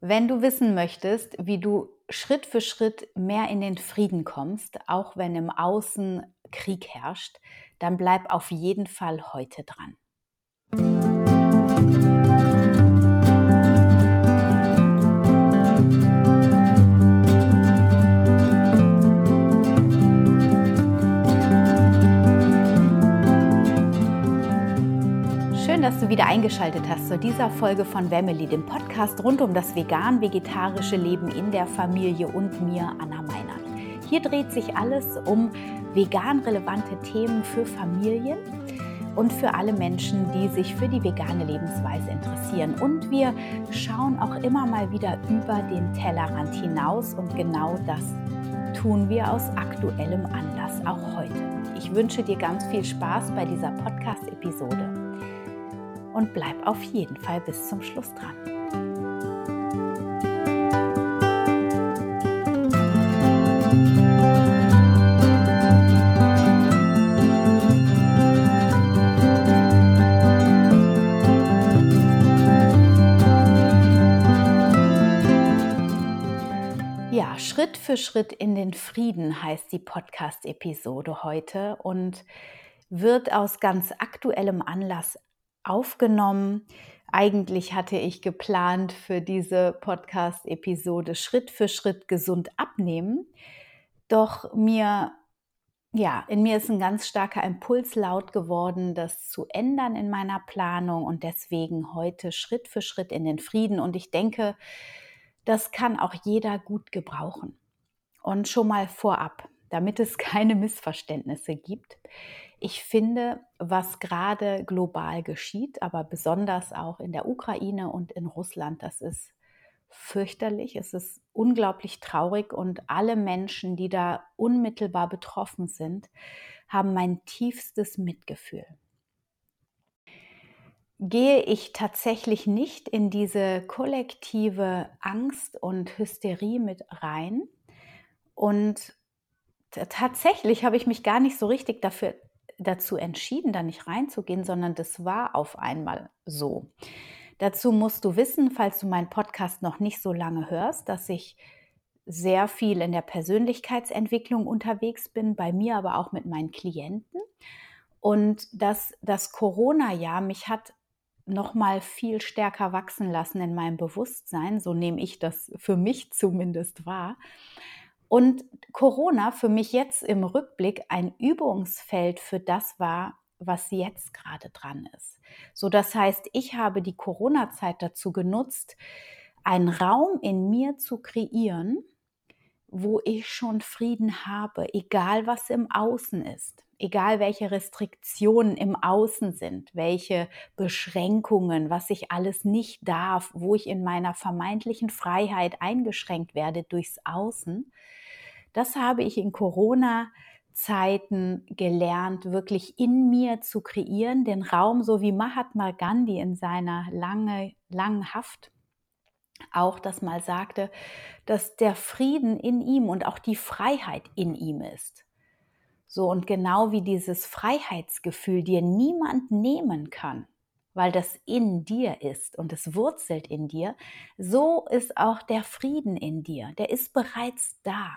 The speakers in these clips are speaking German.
Wenn du wissen möchtest, wie du Schritt für Schritt mehr in den Frieden kommst, auch wenn im Außen Krieg herrscht, dann bleib auf jeden Fall heute dran. Dass du wieder eingeschaltet hast zu dieser Folge von Wemmeli, dem Podcast rund um das vegan-vegetarische Leben in der Familie und mir, Anna Meinert. Hier dreht sich alles um vegan relevante Themen für Familien und für alle Menschen, die sich für die vegane Lebensweise interessieren. Und wir schauen auch immer mal wieder über den Tellerrand hinaus und genau das tun wir aus aktuellem Anlass auch heute. Ich wünsche dir ganz viel Spaß bei dieser Podcast-Episode und bleib auf jeden Fall bis zum Schluss dran. Ja, Schritt für Schritt in den Frieden heißt die Podcast-Episode heute und wird aus ganz aktuellem Anlass aufgenommen. Eigentlich hatte ich geplant für diese Podcast-Episode Schritt für Schritt gesund abnehmen. Doch mir, ja, in mir ist ein ganz starker Impuls laut geworden, das zu ändern in meiner Planung und deswegen heute Schritt für Schritt in den Frieden. Und ich denke, das kann auch jeder gut gebrauchen. Und schon mal vorab, damit es keine Missverständnisse gibt. Ich finde, was gerade global geschieht, aber besonders auch in der Ukraine und in Russland, das ist fürchterlich, es ist unglaublich traurig und alle Menschen, die da unmittelbar betroffen sind, haben mein tiefstes Mitgefühl. Gehe ich tatsächlich nicht in diese kollektive Angst und Hysterie mit rein und tatsächlich habe ich mich gar nicht so richtig dafür dazu entschieden, da nicht reinzugehen, sondern das war auf einmal so. Dazu musst du wissen, falls du meinen Podcast noch nicht so lange hörst, dass ich sehr viel in der Persönlichkeitsentwicklung unterwegs bin, bei mir aber auch mit meinen Klienten. Und dass das Corona-Jahr mich hat noch mal viel stärker wachsen lassen in meinem Bewusstsein, so nehme ich das für mich zumindest wahr. Und Corona für mich jetzt im Rückblick ein Übungsfeld für das war, was jetzt gerade dran ist. So, das heißt, ich habe die Corona-Zeit dazu genutzt, einen Raum in mir zu kreieren, wo ich schon Frieden habe, egal was im Außen ist, egal welche Restriktionen im Außen sind, welche Beschränkungen, was ich alles nicht darf, wo ich in meiner vermeintlichen Freiheit eingeschränkt werde durchs Außen, das habe ich in Corona Zeiten gelernt, wirklich in mir zu kreieren, den Raum, so wie Mahatma Gandhi in seiner lange, langen Haft auch das mal sagte, dass der Frieden in ihm und auch die Freiheit in ihm ist. So und genau wie dieses Freiheitsgefühl dir niemand nehmen kann, weil das in dir ist und es wurzelt in dir, so ist auch der Frieden in dir, der ist bereits da.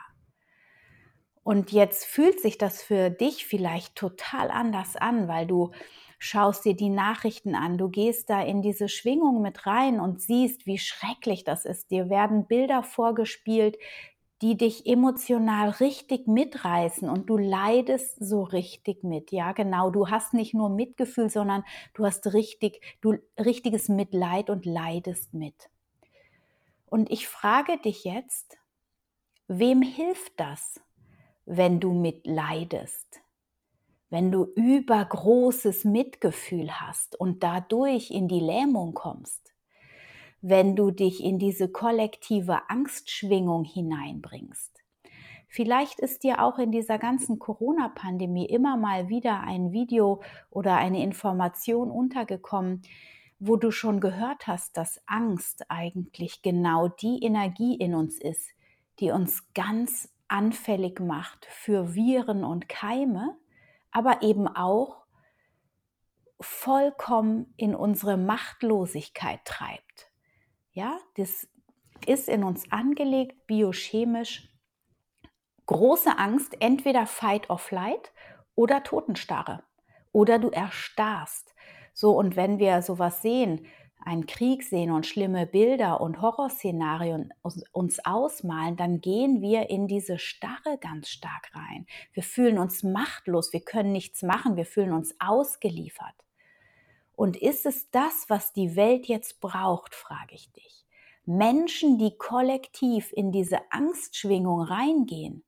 Und jetzt fühlt sich das für dich vielleicht total anders an, weil du schaust dir die Nachrichten an, du gehst da in diese Schwingung mit rein und siehst, wie schrecklich das ist. Dir werden Bilder vorgespielt, die dich emotional richtig mitreißen und du leidest so richtig mit. Ja, genau. Du hast nicht nur Mitgefühl, sondern du hast richtig, du richtiges Mitleid und leidest mit. Und ich frage dich jetzt, wem hilft das? Wenn du mitleidest, wenn du übergroßes Mitgefühl hast und dadurch in die Lähmung kommst, wenn du dich in diese kollektive Angstschwingung hineinbringst. Vielleicht ist dir auch in dieser ganzen Corona-Pandemie immer mal wieder ein Video oder eine Information untergekommen, wo du schon gehört hast, dass Angst eigentlich genau die Energie in uns ist, die uns ganz anfällig macht für Viren und Keime, aber eben auch vollkommen in unsere Machtlosigkeit treibt. Ja, das ist in uns angelegt, biochemisch. Große Angst, entweder Fight or Flight oder Totenstarre oder du erstarrst. So, und wenn wir sowas sehen, einen Krieg sehen und schlimme Bilder und Horrorszenarien uns ausmalen, dann gehen wir in diese Starre ganz stark rein. Wir fühlen uns machtlos, wir können nichts machen, wir fühlen uns ausgeliefert. Und ist es das, was die Welt jetzt braucht, frage ich dich. Menschen, die kollektiv in diese Angstschwingung reingehen?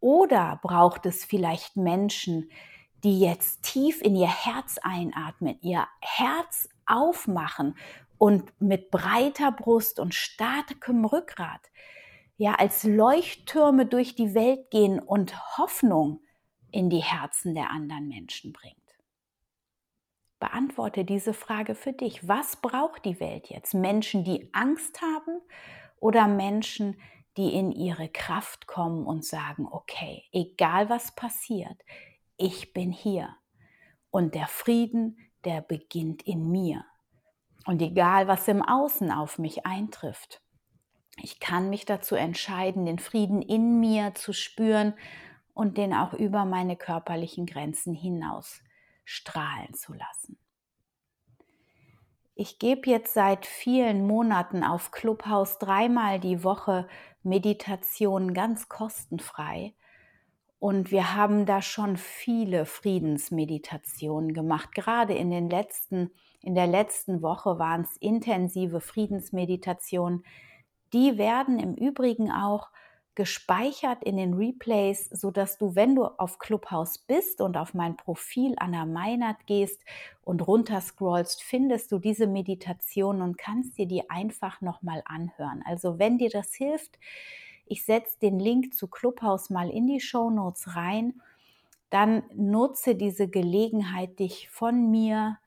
Oder braucht es vielleicht Menschen, die jetzt tief in ihr Herz einatmen, ihr Herz aufmachen und mit breiter Brust und starkem Rückgrat, ja, als Leuchttürme durch die Welt gehen und Hoffnung in die Herzen der anderen Menschen bringt. Beantworte diese Frage für dich. Was braucht die Welt jetzt? Menschen, die Angst haben oder Menschen, die in ihre Kraft kommen und sagen, okay, egal was passiert, ich bin hier. Und der Frieden, der beginnt in mir. Und egal, was im Außen auf mich eintrifft, ich kann mich dazu entscheiden, den Frieden in mir zu spüren und den auch über meine körperlichen Grenzen hinaus strahlen zu lassen. Ich gebe jetzt seit vielen Monaten auf Clubhouse dreimal die Woche Meditationen ganz kostenfrei. Und wir haben da schon viele Friedensmeditationen gemacht. Gerade in den letzten, in der letzten Woche waren es intensive Friedensmeditationen. Die werden im Übrigen auch gespeichert in den Replays, so dass du, wenn du auf Clubhouse bist und auf mein Profil Anna Meinert gehst und runterscrollst, findest du diese Meditation und kannst dir die einfach nochmal anhören. Also wenn dir das hilft, ich setze den Link zu Clubhouse mal in die Show Notes rein, dann nutze diese Gelegenheit, dich von mir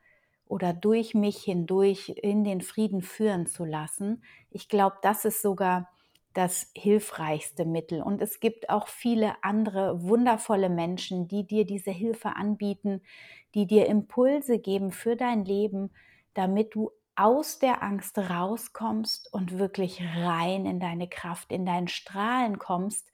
oder durch mich hindurch in den Frieden führen zu lassen. Ich glaube, das ist sogar das hilfreichste Mittel. Und es gibt auch viele andere wundervolle Menschen, die dir diese Hilfe anbieten, die dir Impulse geben für dein Leben, damit du aus der Angst rauskommst und wirklich rein in deine Kraft, in dein Strahlen kommst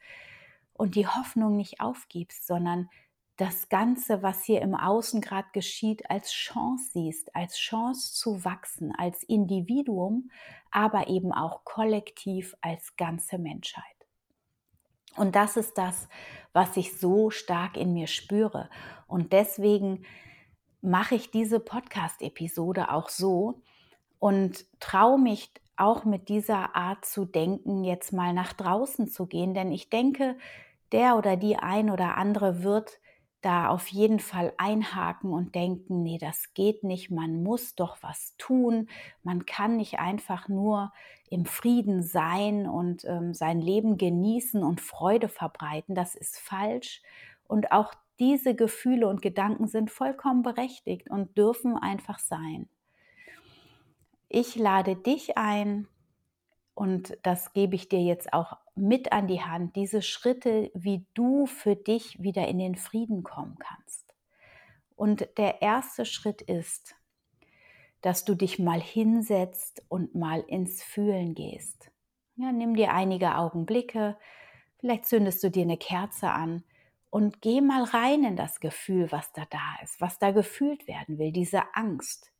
und die Hoffnung nicht aufgibst, sondern das Ganze, was hier im Außen gerade geschieht, als Chance siehst, als Chance zu wachsen, als Individuum, aber eben auch kollektiv als ganze Menschheit. Und das ist das, was ich so stark in mir spüre. Und deswegen mache ich diese Podcast-Episode auch so und traue mich auch mit dieser Art zu denken, jetzt mal nach draußen zu gehen. Denn ich denke, der oder die ein oder andere wird da auf jeden Fall einhaken und denken, nee, das geht nicht, man muss doch was tun, man kann nicht einfach nur im Frieden sein und ähm, sein Leben genießen und Freude verbreiten, das ist falsch. Und auch diese Gefühle und Gedanken sind vollkommen berechtigt und dürfen einfach sein. Ich lade dich ein, und das gebe ich dir jetzt auch mit an die Hand, diese Schritte, wie du für dich wieder in den Frieden kommen kannst. Und der erste Schritt ist, dass du dich mal hinsetzt und mal ins Fühlen gehst. Ja, nimm dir einige Augenblicke, vielleicht zündest du dir eine Kerze an und geh mal rein in das Gefühl, was da da ist, was da gefühlt werden will, diese Angst.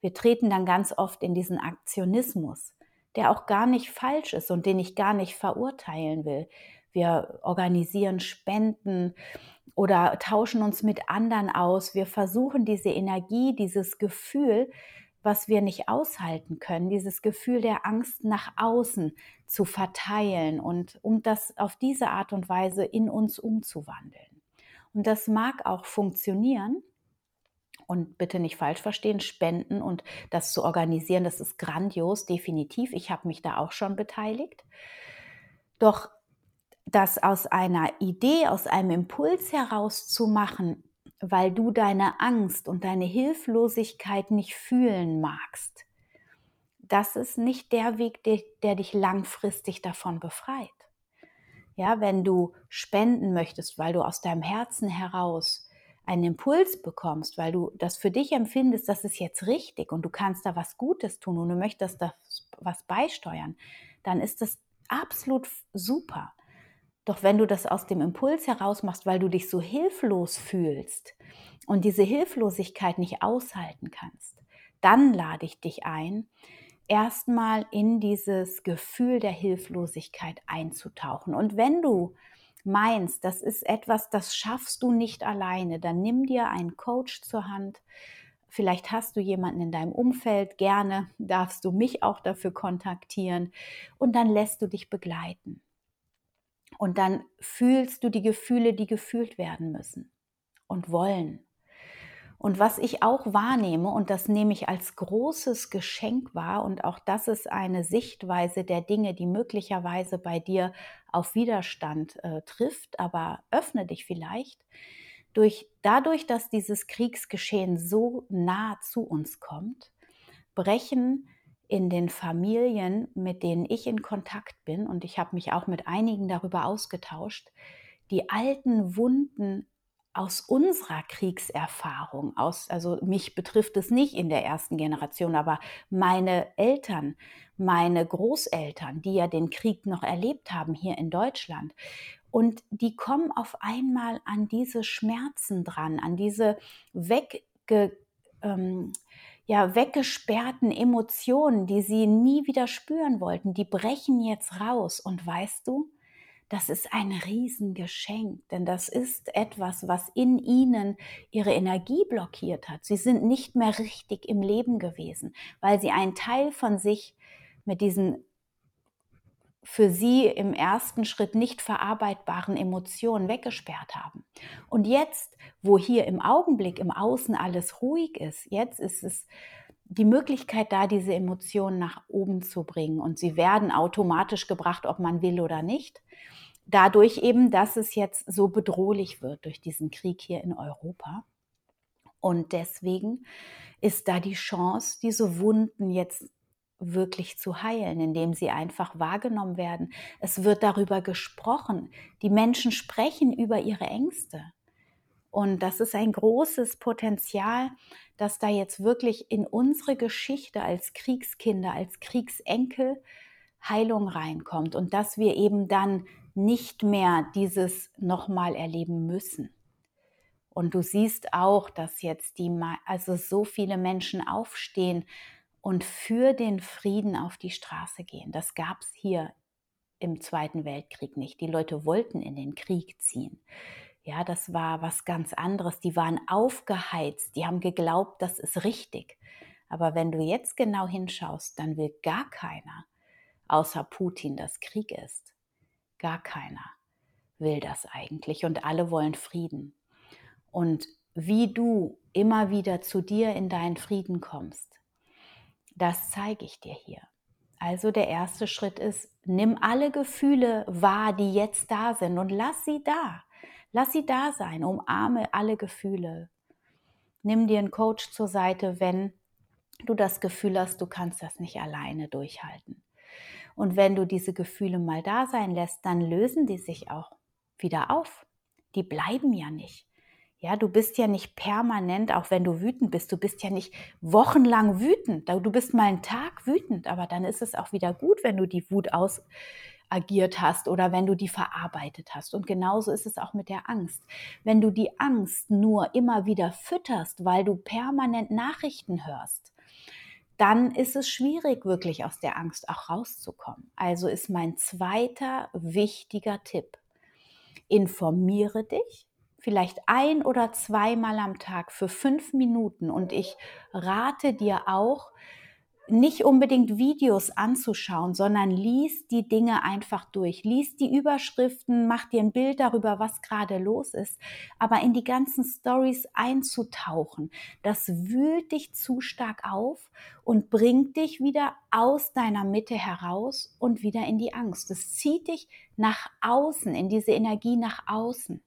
Wir treten dann ganz oft in diesen Aktionismus der auch gar nicht falsch ist und den ich gar nicht verurteilen will. Wir organisieren Spenden oder tauschen uns mit anderen aus. Wir versuchen diese Energie, dieses Gefühl, was wir nicht aushalten können, dieses Gefühl der Angst nach außen zu verteilen und um das auf diese Art und Weise in uns umzuwandeln. Und das mag auch funktionieren, und bitte nicht falsch verstehen, spenden und das zu organisieren, das ist grandios, definitiv. Ich habe mich da auch schon beteiligt. Doch das aus einer Idee, aus einem Impuls heraus zu machen, weil du deine Angst und deine Hilflosigkeit nicht fühlen magst, das ist nicht der Weg, der, der dich langfristig davon befreit. Ja, wenn du spenden möchtest, weil du aus deinem Herzen heraus einen Impuls bekommst, weil du das für dich empfindest, das ist jetzt richtig und du kannst da was Gutes tun und du möchtest da was beisteuern, dann ist das absolut super. Doch wenn du das aus dem Impuls heraus machst, weil du dich so hilflos fühlst und diese Hilflosigkeit nicht aushalten kannst, dann lade ich dich ein, erstmal in dieses Gefühl der Hilflosigkeit einzutauchen. Und wenn du meinst, das ist etwas, das schaffst du nicht alleine, dann nimm dir einen Coach zur Hand. Vielleicht hast du jemanden in deinem Umfeld, gerne darfst du mich auch dafür kontaktieren und dann lässt du dich begleiten. Und dann fühlst du die Gefühle, die gefühlt werden müssen und wollen. Und was ich auch wahrnehme, und das nehme ich als großes Geschenk wahr, und auch das ist eine Sichtweise der Dinge, die möglicherweise bei dir auf Widerstand äh, trifft, aber öffne dich vielleicht, durch, dadurch, dass dieses Kriegsgeschehen so nah zu uns kommt, brechen in den Familien, mit denen ich in Kontakt bin, und ich habe mich auch mit einigen darüber ausgetauscht, die alten Wunden aus unserer Kriegserfahrung, aus, also mich betrifft es nicht in der ersten Generation, aber meine Eltern, meine Großeltern, die ja den Krieg noch erlebt haben hier in Deutschland. Und die kommen auf einmal an diese Schmerzen dran, an diese wegge, ähm, ja, weggesperrten Emotionen, die sie nie wieder spüren wollten. Die brechen jetzt raus. Und weißt du, das ist ein Riesengeschenk, denn das ist etwas, was in ihnen ihre Energie blockiert hat. Sie sind nicht mehr richtig im Leben gewesen, weil sie einen Teil von sich mit diesen für sie im ersten Schritt nicht verarbeitbaren Emotionen weggesperrt haben. Und jetzt, wo hier im Augenblick im Außen alles ruhig ist, jetzt ist es die Möglichkeit da, diese Emotionen nach oben zu bringen. Und sie werden automatisch gebracht, ob man will oder nicht dadurch eben, dass es jetzt so bedrohlich wird durch diesen Krieg hier in Europa. Und deswegen ist da die Chance, diese Wunden jetzt wirklich zu heilen, indem sie einfach wahrgenommen werden. Es wird darüber gesprochen. Die Menschen sprechen über ihre Ängste. Und das ist ein großes Potenzial, dass da jetzt wirklich in unsere Geschichte als Kriegskinder, als Kriegsenkel Heilung reinkommt und dass wir eben dann nicht mehr dieses nochmal erleben müssen. Und du siehst auch, dass jetzt die, also so viele Menschen aufstehen und für den Frieden auf die Straße gehen. Das gab es hier im Zweiten Weltkrieg nicht. Die Leute wollten in den Krieg ziehen. Ja, das war was ganz anderes. Die waren aufgeheizt. Die haben geglaubt, das ist richtig. Aber wenn du jetzt genau hinschaust, dann will gar keiner, außer Putin, dass Krieg ist. Gar keiner will das eigentlich und alle wollen Frieden. Und wie du immer wieder zu dir in deinen Frieden kommst, das zeige ich dir hier. Also der erste Schritt ist, nimm alle Gefühle wahr, die jetzt da sind und lass sie da. Lass sie da sein, umarme alle Gefühle. Nimm dir einen Coach zur Seite, wenn du das Gefühl hast, du kannst das nicht alleine durchhalten. Und wenn du diese Gefühle mal da sein lässt, dann lösen die sich auch wieder auf. Die bleiben ja nicht. Ja, du bist ja nicht permanent, auch wenn du wütend bist, du bist ja nicht wochenlang wütend. Du bist mal einen Tag wütend, aber dann ist es auch wieder gut, wenn du die Wut ausagiert hast oder wenn du die verarbeitet hast. Und genauso ist es auch mit der Angst. Wenn du die Angst nur immer wieder fütterst, weil du permanent Nachrichten hörst, dann ist es schwierig, wirklich aus der Angst auch rauszukommen. Also ist mein zweiter wichtiger Tipp. Informiere dich, vielleicht ein oder zweimal am Tag für fünf Minuten. Und ich rate dir auch, nicht unbedingt Videos anzuschauen, sondern lies die Dinge einfach durch. Lies die Überschriften, mach dir ein Bild darüber, was gerade los ist. Aber in die ganzen Stories einzutauchen, das wühlt dich zu stark auf und bringt dich wieder aus deiner Mitte heraus und wieder in die Angst. Es zieht dich nach außen, in diese Energie nach außen.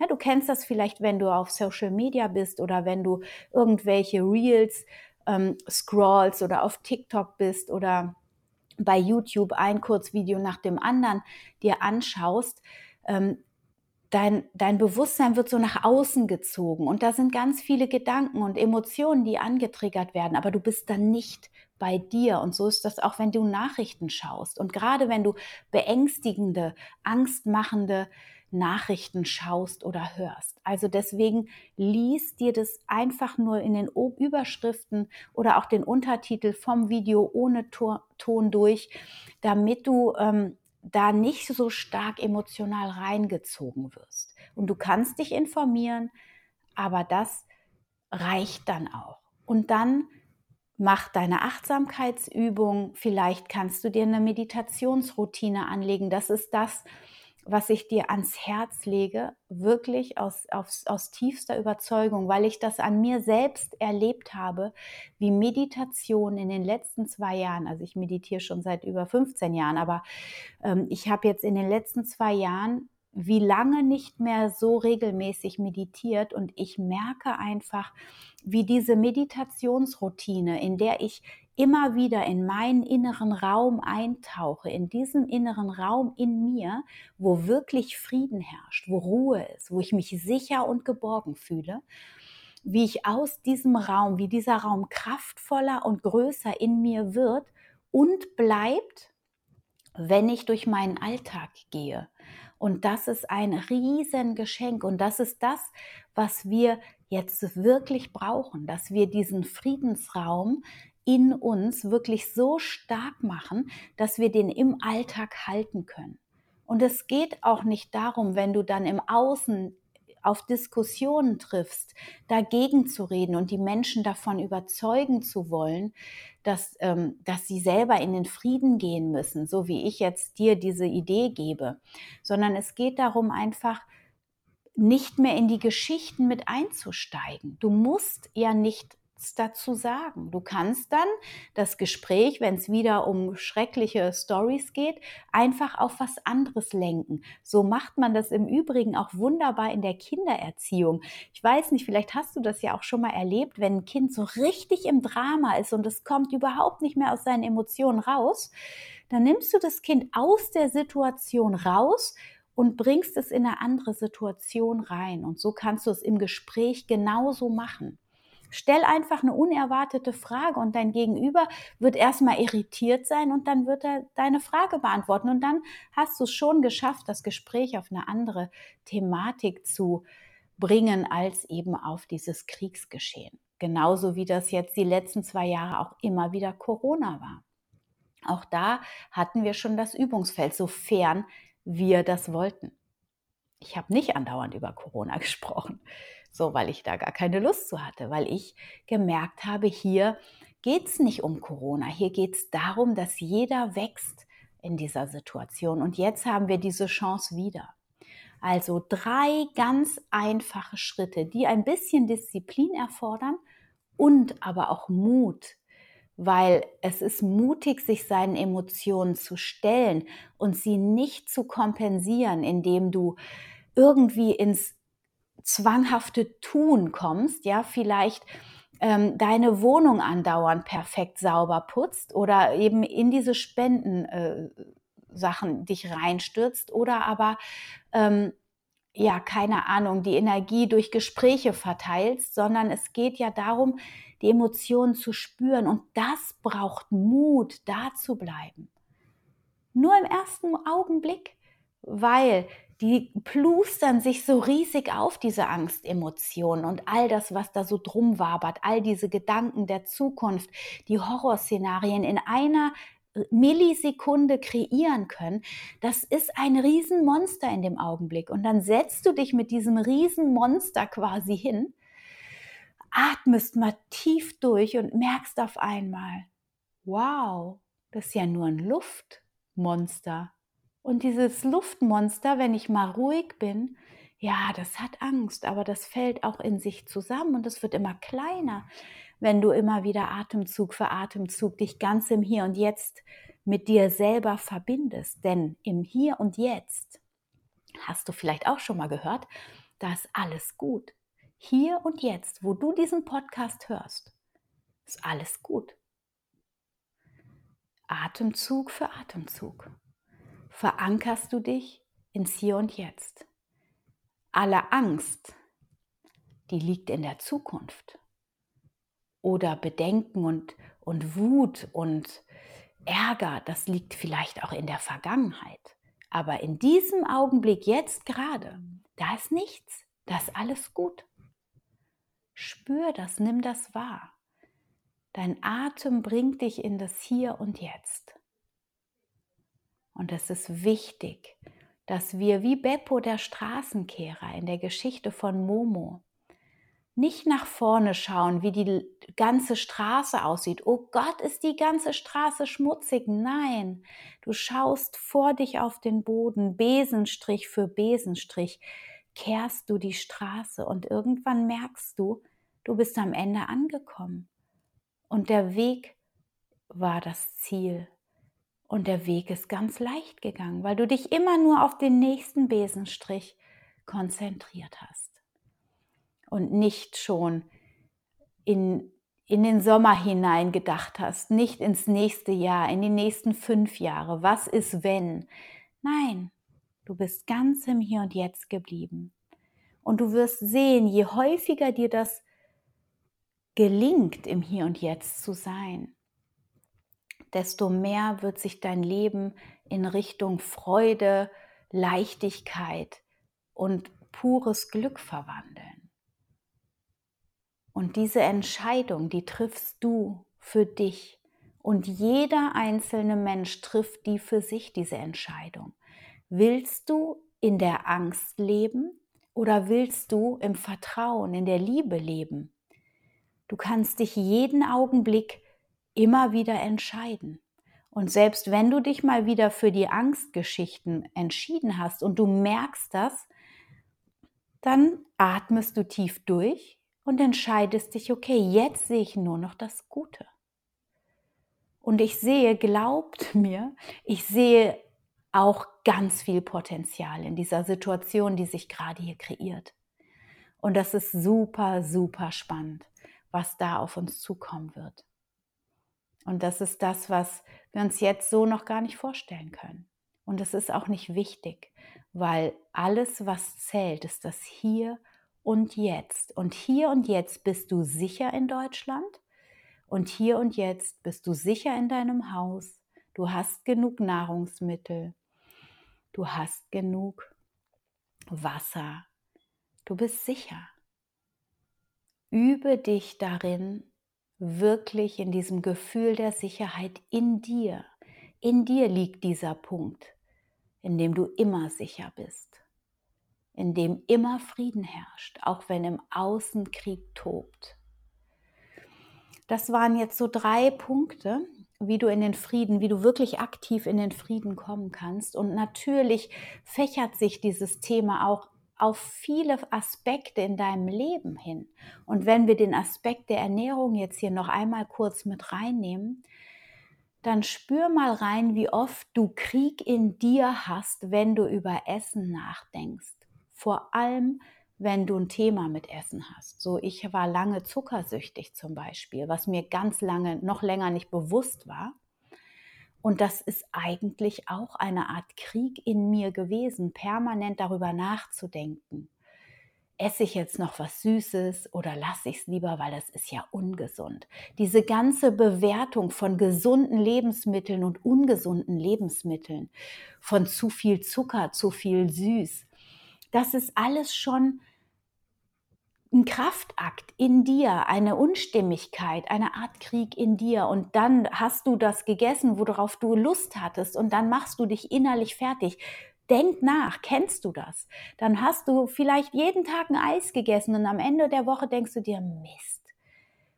Ja, du kennst das vielleicht, wenn du auf Social Media bist oder wenn du irgendwelche Reels ähm, scrollst oder auf TikTok bist oder bei YouTube ein Kurzvideo nach dem anderen dir anschaust, ähm, dein, dein Bewusstsein wird so nach außen gezogen und da sind ganz viele Gedanken und Emotionen, die angetriggert werden, aber du bist dann nicht bei dir. Und so ist das auch, wenn du Nachrichten schaust. Und gerade wenn du beängstigende, angstmachende Nachrichten schaust oder hörst. Also deswegen lies dir das einfach nur in den Überschriften oder auch den Untertitel vom Video ohne Ton durch, damit du ähm, da nicht so stark emotional reingezogen wirst. Und du kannst dich informieren, aber das reicht dann auch. Und dann mach deine Achtsamkeitsübung. Vielleicht kannst du dir eine Meditationsroutine anlegen. Das ist das, was ich dir ans Herz lege, wirklich aus, aus, aus tiefster Überzeugung, weil ich das an mir selbst erlebt habe, wie Meditation in den letzten zwei Jahren, also ich meditiere schon seit über 15 Jahren, aber ähm, ich habe jetzt in den letzten zwei Jahren wie lange nicht mehr so regelmäßig meditiert und ich merke einfach, wie diese Meditationsroutine, in der ich immer wieder in meinen inneren Raum eintauche, in diesem inneren Raum in mir, wo wirklich Frieden herrscht, wo Ruhe ist, wo ich mich sicher und geborgen fühle, wie ich aus diesem Raum, wie dieser Raum kraftvoller und größer in mir wird und bleibt, wenn ich durch meinen Alltag gehe. Und das ist ein Riesengeschenk und das ist das, was wir jetzt wirklich brauchen, dass wir diesen Friedensraum in uns wirklich so stark machen, dass wir den im Alltag halten können. Und es geht auch nicht darum, wenn du dann im Außen auf Diskussionen triffst, dagegen zu reden und die Menschen davon überzeugen zu wollen, dass, ähm, dass sie selber in den Frieden gehen müssen, so wie ich jetzt dir diese Idee gebe, sondern es geht darum einfach, nicht mehr in die Geschichten mit einzusteigen. Du musst ja nicht dazu sagen. Du kannst dann das Gespräch, wenn es wieder um schreckliche Stories geht, einfach auf was anderes lenken. So macht man das im Übrigen auch wunderbar in der Kindererziehung. Ich weiß nicht, vielleicht hast du das ja auch schon mal erlebt, wenn ein Kind so richtig im Drama ist und es kommt überhaupt nicht mehr aus seinen Emotionen raus, dann nimmst du das Kind aus der Situation raus und bringst es in eine andere Situation rein. Und so kannst du es im Gespräch genauso machen. Stell einfach eine unerwartete Frage und dein Gegenüber wird erstmal irritiert sein und dann wird er deine Frage beantworten. Und dann hast du es schon geschafft, das Gespräch auf eine andere Thematik zu bringen als eben auf dieses Kriegsgeschehen. Genauso wie das jetzt die letzten zwei Jahre auch immer wieder Corona war. Auch da hatten wir schon das Übungsfeld, sofern wir das wollten. Ich habe nicht andauernd über Corona gesprochen. So, weil ich da gar keine Lust zu hatte, weil ich gemerkt habe, hier geht es nicht um Corona, hier geht es darum, dass jeder wächst in dieser Situation. Und jetzt haben wir diese Chance wieder. Also drei ganz einfache Schritte, die ein bisschen Disziplin erfordern und aber auch Mut, weil es ist mutig, sich seinen Emotionen zu stellen und sie nicht zu kompensieren, indem du irgendwie ins zwanghafte Tun kommst, ja, vielleicht ähm, deine Wohnung andauernd perfekt sauber putzt oder eben in diese Spenden äh, Sachen dich reinstürzt oder aber ähm, ja, keine Ahnung, die Energie durch Gespräche verteilst, sondern es geht ja darum, die Emotionen zu spüren und das braucht Mut, da zu bleiben. Nur im ersten Augenblick, weil die plustern sich so riesig auf, diese Angstemotionen und all das, was da so drum wabert, all diese Gedanken der Zukunft, die Horrorszenarien in einer Millisekunde kreieren können, das ist ein Riesenmonster in dem Augenblick. Und dann setzt du dich mit diesem Riesenmonster quasi hin, atmest mal tief durch und merkst auf einmal, wow, das ist ja nur ein Luftmonster. Und dieses Luftmonster, wenn ich mal ruhig bin, ja, das hat Angst, aber das fällt auch in sich zusammen und es wird immer kleiner, wenn du immer wieder Atemzug für Atemzug dich ganz im Hier und Jetzt mit dir selber verbindest. Denn im Hier und Jetzt, hast du vielleicht auch schon mal gehört, da ist alles gut. Hier und jetzt, wo du diesen Podcast hörst, ist alles gut. Atemzug für Atemzug verankerst du dich ins Hier und Jetzt. Alle Angst, die liegt in der Zukunft. Oder Bedenken und, und Wut und Ärger, das liegt vielleicht auch in der Vergangenheit. Aber in diesem Augenblick, jetzt gerade, da ist nichts, da ist alles gut. Spür das, nimm das wahr. Dein Atem bringt dich in das Hier und Jetzt. Und es ist wichtig, dass wir wie Beppo der Straßenkehrer in der Geschichte von Momo nicht nach vorne schauen, wie die ganze Straße aussieht. Oh Gott, ist die ganze Straße schmutzig. Nein, du schaust vor dich auf den Boden, Besenstrich für Besenstrich, kehrst du die Straße und irgendwann merkst du, du bist am Ende angekommen. Und der Weg war das Ziel. Und der Weg ist ganz leicht gegangen, weil du dich immer nur auf den nächsten Besenstrich konzentriert hast und nicht schon in, in den Sommer hinein gedacht hast, nicht ins nächste Jahr, in die nächsten fünf Jahre. Was ist wenn? Nein, du bist ganz im Hier und Jetzt geblieben. Und du wirst sehen, je häufiger dir das gelingt, im Hier und Jetzt zu sein, desto mehr wird sich dein Leben in Richtung Freude, Leichtigkeit und pures Glück verwandeln. Und diese Entscheidung, die triffst du für dich. Und jeder einzelne Mensch trifft die für sich, diese Entscheidung. Willst du in der Angst leben oder willst du im Vertrauen, in der Liebe leben? Du kannst dich jeden Augenblick immer wieder entscheiden. Und selbst wenn du dich mal wieder für die Angstgeschichten entschieden hast und du merkst das, dann atmest du tief durch und entscheidest dich, okay, jetzt sehe ich nur noch das Gute. Und ich sehe, glaubt mir, ich sehe auch ganz viel Potenzial in dieser Situation, die sich gerade hier kreiert. Und das ist super, super spannend, was da auf uns zukommen wird. Und das ist das, was wir uns jetzt so noch gar nicht vorstellen können. Und es ist auch nicht wichtig, weil alles, was zählt, ist das Hier und jetzt. Und hier und jetzt bist du sicher in Deutschland. Und hier und jetzt bist du sicher in deinem Haus. Du hast genug Nahrungsmittel. Du hast genug Wasser. Du bist sicher. Übe dich darin, wirklich in diesem Gefühl der Sicherheit in dir. In dir liegt dieser Punkt, in dem du immer sicher bist in dem immer Frieden herrscht, auch wenn im Außen Krieg tobt. Das waren jetzt so drei Punkte, wie du in den Frieden, wie du wirklich aktiv in den Frieden kommen kannst. Und natürlich fächert sich dieses Thema auch auf viele Aspekte in deinem Leben hin. Und wenn wir den Aspekt der Ernährung jetzt hier noch einmal kurz mit reinnehmen, dann spür mal rein, wie oft du Krieg in dir hast, wenn du über Essen nachdenkst vor allem, wenn du ein Thema mit Essen hast. So, ich war lange zuckersüchtig zum Beispiel, was mir ganz lange, noch länger nicht bewusst war. Und das ist eigentlich auch eine Art Krieg in mir gewesen, permanent darüber nachzudenken. Esse ich jetzt noch was Süßes oder lasse ich es lieber, weil das ist ja ungesund. Diese ganze Bewertung von gesunden Lebensmitteln und ungesunden Lebensmitteln, von zu viel Zucker, zu viel Süß, das ist alles schon ein Kraftakt in dir, eine Unstimmigkeit, eine Art Krieg in dir. Und dann hast du das gegessen, worauf du Lust hattest, und dann machst du dich innerlich fertig. Denk nach, kennst du das? Dann hast du vielleicht jeden Tag ein Eis gegessen und am Ende der Woche denkst du dir, Mist,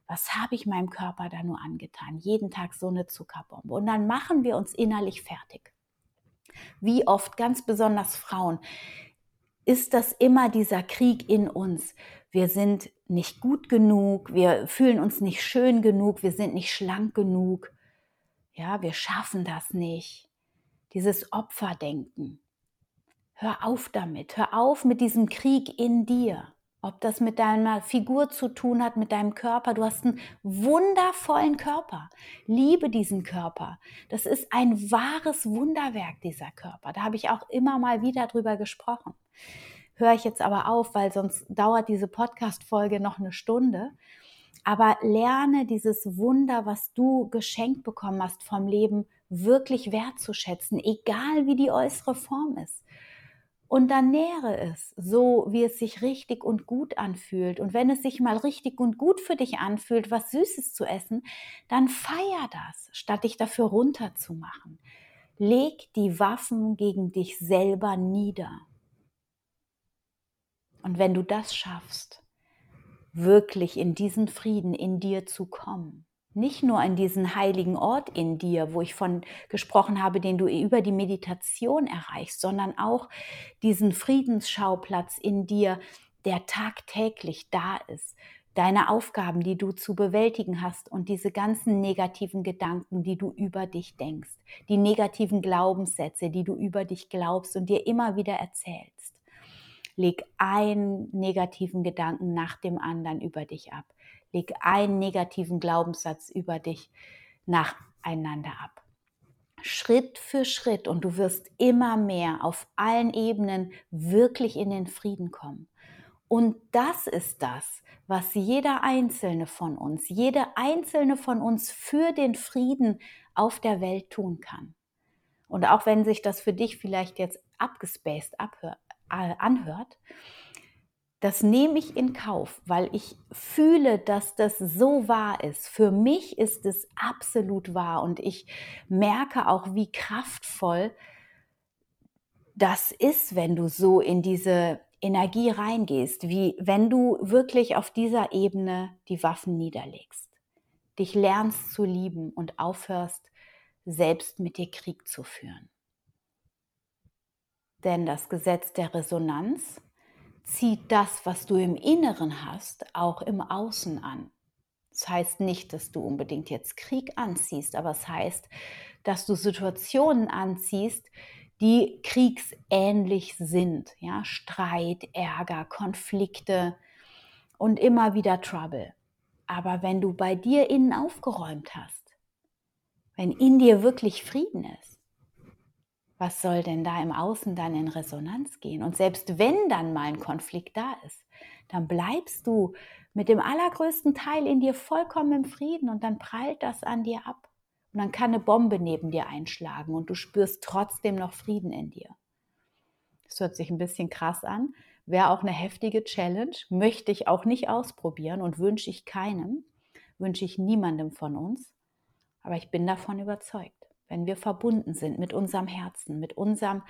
was habe ich meinem Körper da nur angetan? Jeden Tag so eine Zuckerbombe. Und dann machen wir uns innerlich fertig. Wie oft, ganz besonders Frauen, ist das immer dieser Krieg in uns. Wir sind nicht gut genug, wir fühlen uns nicht schön genug, wir sind nicht schlank genug. Ja, wir schaffen das nicht. Dieses Opferdenken. Hör auf damit. Hör auf mit diesem Krieg in dir. Ob das mit deiner Figur zu tun hat, mit deinem Körper. Du hast einen wundervollen Körper. Liebe diesen Körper. Das ist ein wahres Wunderwerk, dieser Körper. Da habe ich auch immer mal wieder drüber gesprochen höre ich jetzt aber auf, weil sonst dauert diese Podcast-Folge noch eine Stunde. Aber lerne dieses Wunder, was du geschenkt bekommen hast vom Leben, wirklich wertzuschätzen, egal wie die äußere Form ist. Und dann nähre es, so wie es sich richtig und gut anfühlt. Und wenn es sich mal richtig und gut für dich anfühlt, was Süßes zu essen, dann feier das, statt dich dafür runterzumachen. Leg die Waffen gegen dich selber nieder. Und wenn du das schaffst, wirklich in diesen Frieden in dir zu kommen, nicht nur an diesen heiligen Ort in dir, wo ich von gesprochen habe, den du über die Meditation erreichst, sondern auch diesen Friedensschauplatz in dir, der tagtäglich da ist. Deine Aufgaben, die du zu bewältigen hast und diese ganzen negativen Gedanken, die du über dich denkst, die negativen Glaubenssätze, die du über dich glaubst und dir immer wieder erzählst. Leg einen negativen Gedanken nach dem anderen über dich ab Leg einen negativen Glaubenssatz über dich nacheinander ab. Schritt für Schritt und du wirst immer mehr auf allen Ebenen wirklich in den Frieden kommen. Und das ist das, was jeder einzelne von uns, jede einzelne von uns für den Frieden auf der Welt tun kann. Und auch wenn sich das für dich vielleicht jetzt abgespaced abhör, äh, anhört, das nehme ich in Kauf, weil ich fühle, dass das so wahr ist. Für mich ist es absolut wahr und ich merke auch, wie kraftvoll das ist, wenn du so in diese Energie reingehst, wie wenn du wirklich auf dieser Ebene die Waffen niederlegst, dich lernst zu lieben und aufhörst, selbst mit dir Krieg zu führen. Denn das Gesetz der Resonanz zieht das, was du im Inneren hast, auch im Außen an. Das heißt nicht, dass du unbedingt jetzt Krieg anziehst, aber es heißt, dass du Situationen anziehst, die kriegsähnlich sind. Ja? Streit, Ärger, Konflikte und immer wieder Trouble. Aber wenn du bei dir innen aufgeräumt hast, wenn in dir wirklich Frieden ist, was soll denn da im Außen dann in Resonanz gehen? Und selbst wenn dann mal ein Konflikt da ist, dann bleibst du mit dem allergrößten Teil in dir vollkommen im Frieden und dann prallt das an dir ab. Und dann kann eine Bombe neben dir einschlagen und du spürst trotzdem noch Frieden in dir. Das hört sich ein bisschen krass an, wäre auch eine heftige Challenge, möchte ich auch nicht ausprobieren und wünsche ich keinem, wünsche ich niemandem von uns, aber ich bin davon überzeugt wenn wir verbunden sind mit unserem Herzen, mit unserem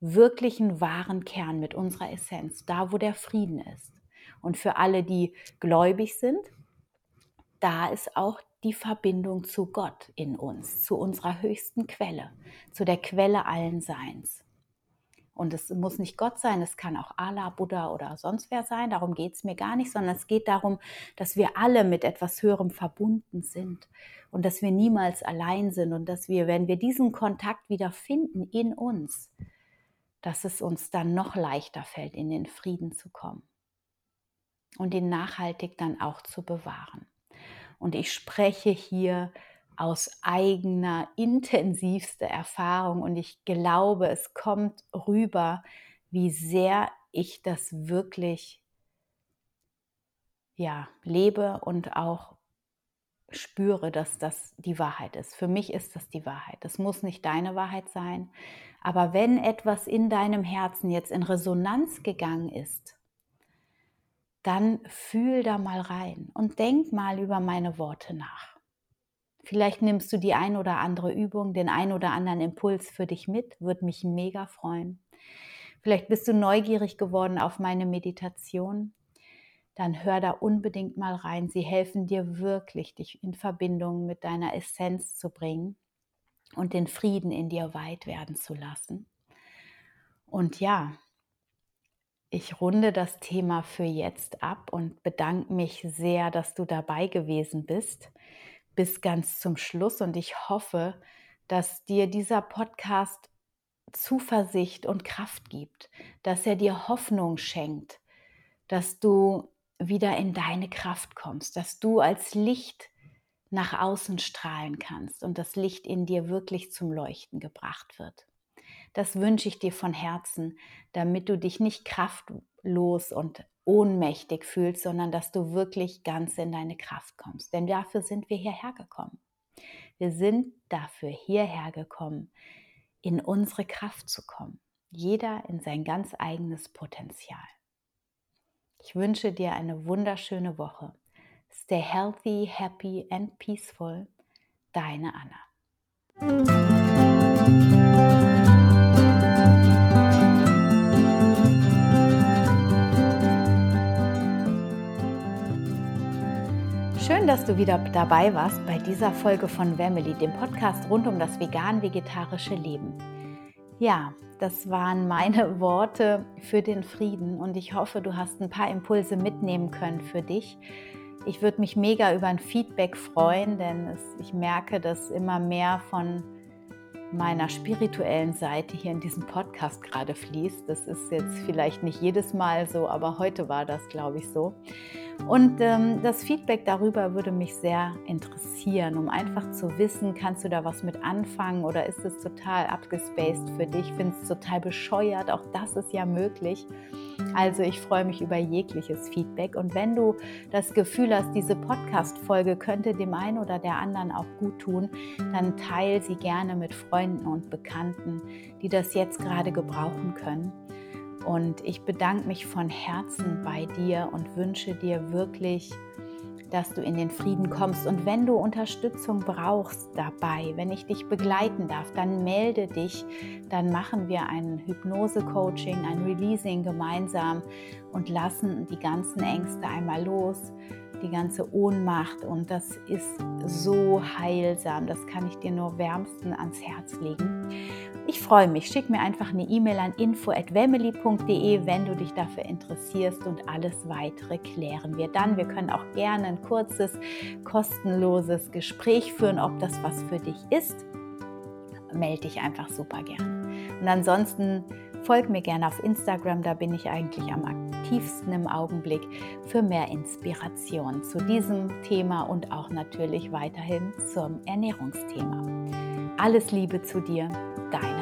wirklichen wahren Kern, mit unserer Essenz, da wo der Frieden ist. Und für alle, die gläubig sind, da ist auch die Verbindung zu Gott in uns, zu unserer höchsten Quelle, zu der Quelle allen Seins. Und es muss nicht Gott sein, es kann auch Allah, Buddha oder sonst wer sein. Darum geht es mir gar nicht, sondern es geht darum, dass wir alle mit etwas Höherem verbunden sind und dass wir niemals allein sind und dass wir, wenn wir diesen Kontakt wieder finden in uns, dass es uns dann noch leichter fällt, in den Frieden zu kommen und ihn nachhaltig dann auch zu bewahren. Und ich spreche hier aus eigener intensivster Erfahrung und ich glaube, es kommt rüber, wie sehr ich das wirklich ja, lebe und auch spüre, dass das die Wahrheit ist. Für mich ist das die Wahrheit. Das muss nicht deine Wahrheit sein, aber wenn etwas in deinem Herzen jetzt in Resonanz gegangen ist, dann fühl da mal rein und denk mal über meine Worte nach. Vielleicht nimmst du die ein oder andere Übung, den ein oder anderen Impuls für dich mit, würde mich mega freuen. Vielleicht bist du neugierig geworden auf meine Meditation. Dann hör da unbedingt mal rein. Sie helfen dir wirklich, dich in Verbindung mit deiner Essenz zu bringen und den Frieden in dir weit werden zu lassen. Und ja, ich runde das Thema für jetzt ab und bedanke mich sehr, dass du dabei gewesen bist bis ganz zum Schluss und ich hoffe, dass dir dieser Podcast Zuversicht und Kraft gibt, dass er dir Hoffnung schenkt, dass du wieder in deine Kraft kommst, dass du als Licht nach außen strahlen kannst und das Licht in dir wirklich zum Leuchten gebracht wird. Das wünsche ich dir von Herzen, damit du dich nicht kraftlos und ohnmächtig fühlst, sondern dass du wirklich ganz in deine Kraft kommst. Denn dafür sind wir hierher gekommen. Wir sind dafür hierher gekommen, in unsere Kraft zu kommen. Jeder in sein ganz eigenes Potenzial. Ich wünsche dir eine wunderschöne Woche. Stay healthy, happy and peaceful. Deine Anna. Schön, dass du wieder dabei warst bei dieser Folge von Family, dem Podcast rund um das vegan-vegetarische Leben. Ja, das waren meine Worte für den Frieden und ich hoffe, du hast ein paar Impulse mitnehmen können für dich. Ich würde mich mega über ein Feedback freuen, denn es, ich merke, dass immer mehr von meiner spirituellen Seite hier in diesem Podcast gerade fließt. Das ist jetzt vielleicht nicht jedes Mal so, aber heute war das, glaube ich, so. Und ähm, das Feedback darüber würde mich sehr interessieren, um einfach zu wissen, kannst du da was mit anfangen oder ist es total abgespaced für dich? Findest es total bescheuert? Auch das ist ja möglich. Also ich freue mich über jegliches Feedback. Und wenn du das Gefühl hast, diese Podcast-Folge könnte dem einen oder der anderen auch gut tun, dann teile sie gerne mit Freunden und Bekannten, die das jetzt gerade gebrauchen können. Und ich bedanke mich von Herzen bei dir und wünsche dir wirklich, dass du in den Frieden kommst. Und wenn du Unterstützung brauchst dabei, wenn ich dich begleiten darf, dann melde dich. Dann machen wir ein Hypnose-Coaching, ein Releasing gemeinsam und lassen die ganzen Ängste einmal los, die ganze Ohnmacht. Und das ist so heilsam. Das kann ich dir nur wärmsten ans Herz legen. Ich freue mich. Schick mir einfach eine E-Mail an info@wemily.de, wenn du dich dafür interessierst und alles weitere klären wir dann. Wir können auch gerne ein kurzes kostenloses Gespräch führen, ob das was für dich ist. Melde dich einfach super gern. Und ansonsten folg mir gerne auf Instagram, da bin ich eigentlich am aktivsten im Augenblick für mehr Inspiration zu diesem Thema und auch natürlich weiterhin zum Ernährungsthema. Alles Liebe zu dir, deine